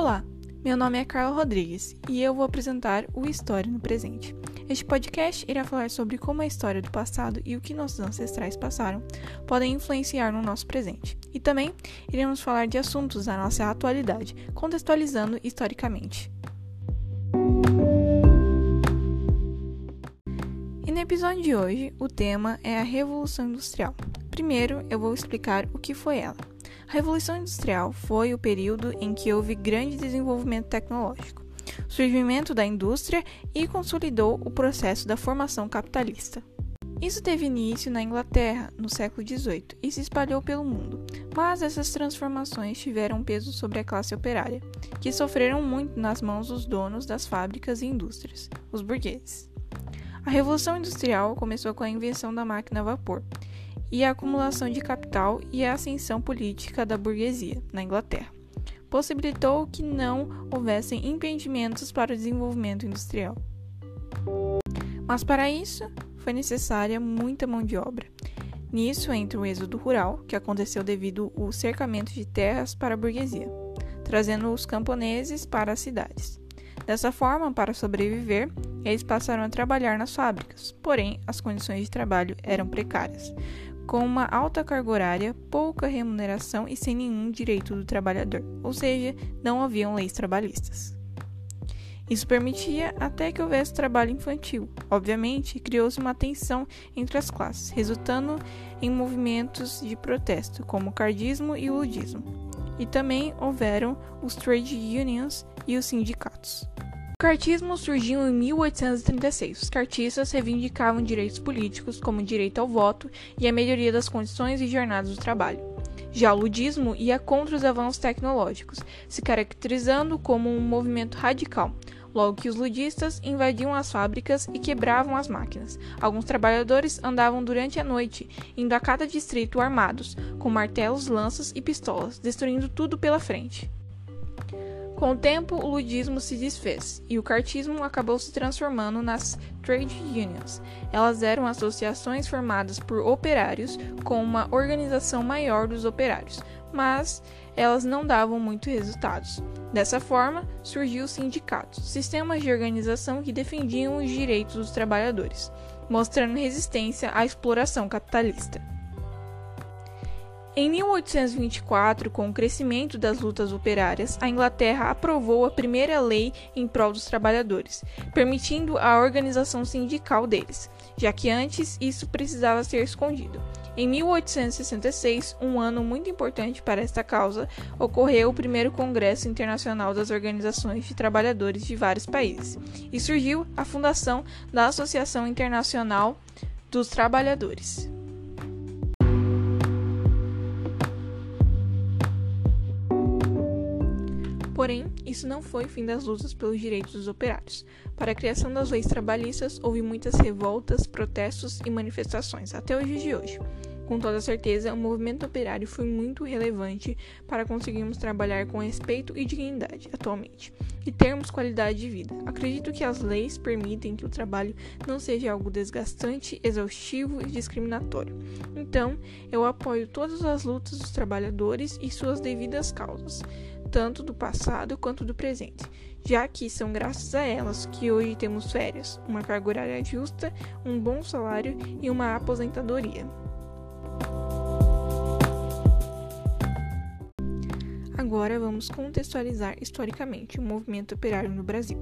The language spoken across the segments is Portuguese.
Olá, meu nome é Carla Rodrigues e eu vou apresentar o História no Presente. Este podcast irá falar sobre como a história do passado e o que nossos ancestrais passaram podem influenciar no nosso presente. E também iremos falar de assuntos da nossa atualidade, contextualizando historicamente. E no episódio de hoje, o tema é a Revolução Industrial. Primeiro, eu vou explicar o que foi ela. A Revolução Industrial foi o período em que houve grande desenvolvimento tecnológico, surgimento da indústria e consolidou o processo da formação capitalista. Isso teve início na Inglaterra no século XVIII e se espalhou pelo mundo, mas essas transformações tiveram peso sobre a classe operária, que sofreram muito nas mãos dos donos das fábricas e indústrias, os burgueses. A Revolução Industrial começou com a invenção da máquina a vapor e a acumulação de capital e a ascensão política da burguesia na Inglaterra. Possibilitou que não houvessem impedimentos para o desenvolvimento industrial. Mas para isso foi necessária muita mão de obra. Nisso entra o êxodo rural, que aconteceu devido ao cercamento de terras para a burguesia, trazendo os camponeses para as cidades. Dessa forma, para sobreviver, eles passaram a trabalhar nas fábricas, porém as condições de trabalho eram precárias, com uma alta carga horária, pouca remuneração e sem nenhum direito do trabalhador, ou seja, não haviam leis trabalhistas. Isso permitia até que houvesse trabalho infantil. Obviamente, criou-se uma tensão entre as classes, resultando em movimentos de protesto, como o cardismo e o ludismo. E também houveram os trade unions e os sindicatos. O cartismo surgiu em 1836. Os cartistas reivindicavam direitos políticos, como o direito ao voto e a melhoria das condições e jornadas do trabalho. Já o ludismo ia contra os avanços tecnológicos, se caracterizando como um movimento radical, logo que os ludistas invadiam as fábricas e quebravam as máquinas. Alguns trabalhadores andavam durante a noite, indo a cada distrito armados, com martelos, lanças e pistolas, destruindo tudo pela frente. Com o tempo, o ludismo se desfez e o cartismo acabou se transformando nas trade unions. Elas eram associações formadas por operários com uma organização maior dos operários, mas elas não davam muitos resultados. Dessa forma, surgiu os sindicatos, sistemas de organização que defendiam os direitos dos trabalhadores, mostrando resistência à exploração capitalista. Em 1824, com o crescimento das lutas operárias, a Inglaterra aprovou a primeira lei em prol dos trabalhadores, permitindo a organização sindical deles, já que antes isso precisava ser escondido. Em 1866, um ano muito importante para esta causa, ocorreu o primeiro Congresso Internacional das Organizações de Trabalhadores de vários países e surgiu a fundação da Associação Internacional dos Trabalhadores. Porém, isso não foi o fim das lutas pelos direitos dos operários. Para a criação das leis trabalhistas, houve muitas revoltas, protestos e manifestações, até dias de hoje. Com toda certeza, o movimento operário foi muito relevante para conseguirmos trabalhar com respeito e dignidade atualmente e termos qualidade de vida. Acredito que as leis permitem que o trabalho não seja algo desgastante, exaustivo e discriminatório. Então, eu apoio todas as lutas dos trabalhadores e suas devidas causas tanto do passado quanto do presente, já que são graças a elas que hoje temos férias, uma carga horária justa, um bom salário e uma aposentadoria. Agora vamos contextualizar historicamente o movimento operário no Brasil.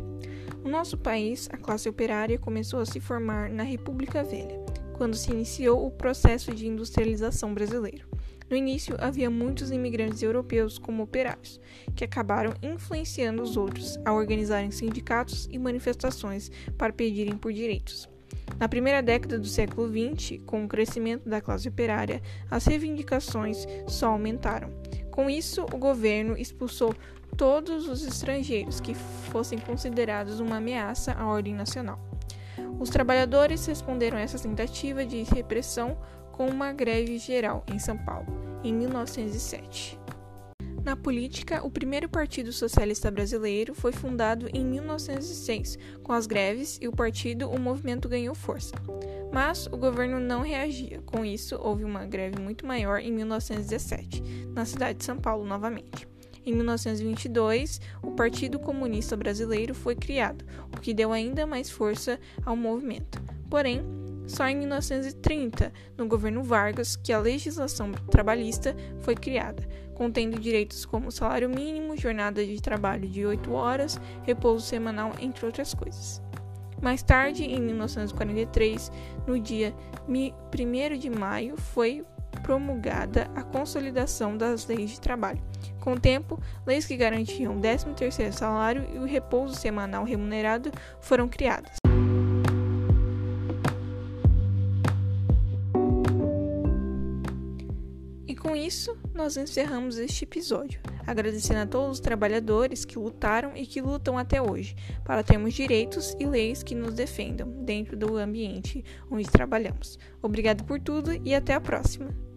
No nosso país, a classe operária começou a se formar na República Velha, quando se iniciou o processo de industrialização brasileiro. No início, havia muitos imigrantes europeus como operários, que acabaram influenciando os outros a organizarem sindicatos e manifestações para pedirem por direitos. Na primeira década do século XX, com o crescimento da classe operária, as reivindicações só aumentaram. Com isso, o governo expulsou todos os estrangeiros que fossem considerados uma ameaça à ordem nacional. Os trabalhadores responderam a essa tentativa de repressão com uma greve geral em São Paulo, em 1907. Na política, o primeiro Partido Socialista Brasileiro foi fundado em 1906, com as greves e o partido o movimento ganhou força. Mas o governo não reagia. Com isso, houve uma greve muito maior em 1917, na cidade de São Paulo novamente. Em 1922, o Partido Comunista Brasileiro foi criado, o que deu ainda mais força ao movimento. Porém, só em 1930, no governo Vargas, que a legislação trabalhista foi criada, contendo direitos como salário mínimo, jornada de trabalho de 8 horas, repouso semanal, entre outras coisas. Mais tarde, em 1943, no dia 1 de maio, foi promulgada a consolidação das leis de trabalho. Com o tempo, leis que garantiam o 13º salário e o repouso semanal remunerado foram criadas. Com isso, nós encerramos este episódio, agradecendo a todos os trabalhadores que lutaram e que lutam até hoje, para termos direitos e leis que nos defendam dentro do ambiente onde trabalhamos. Obrigado por tudo e até a próxima!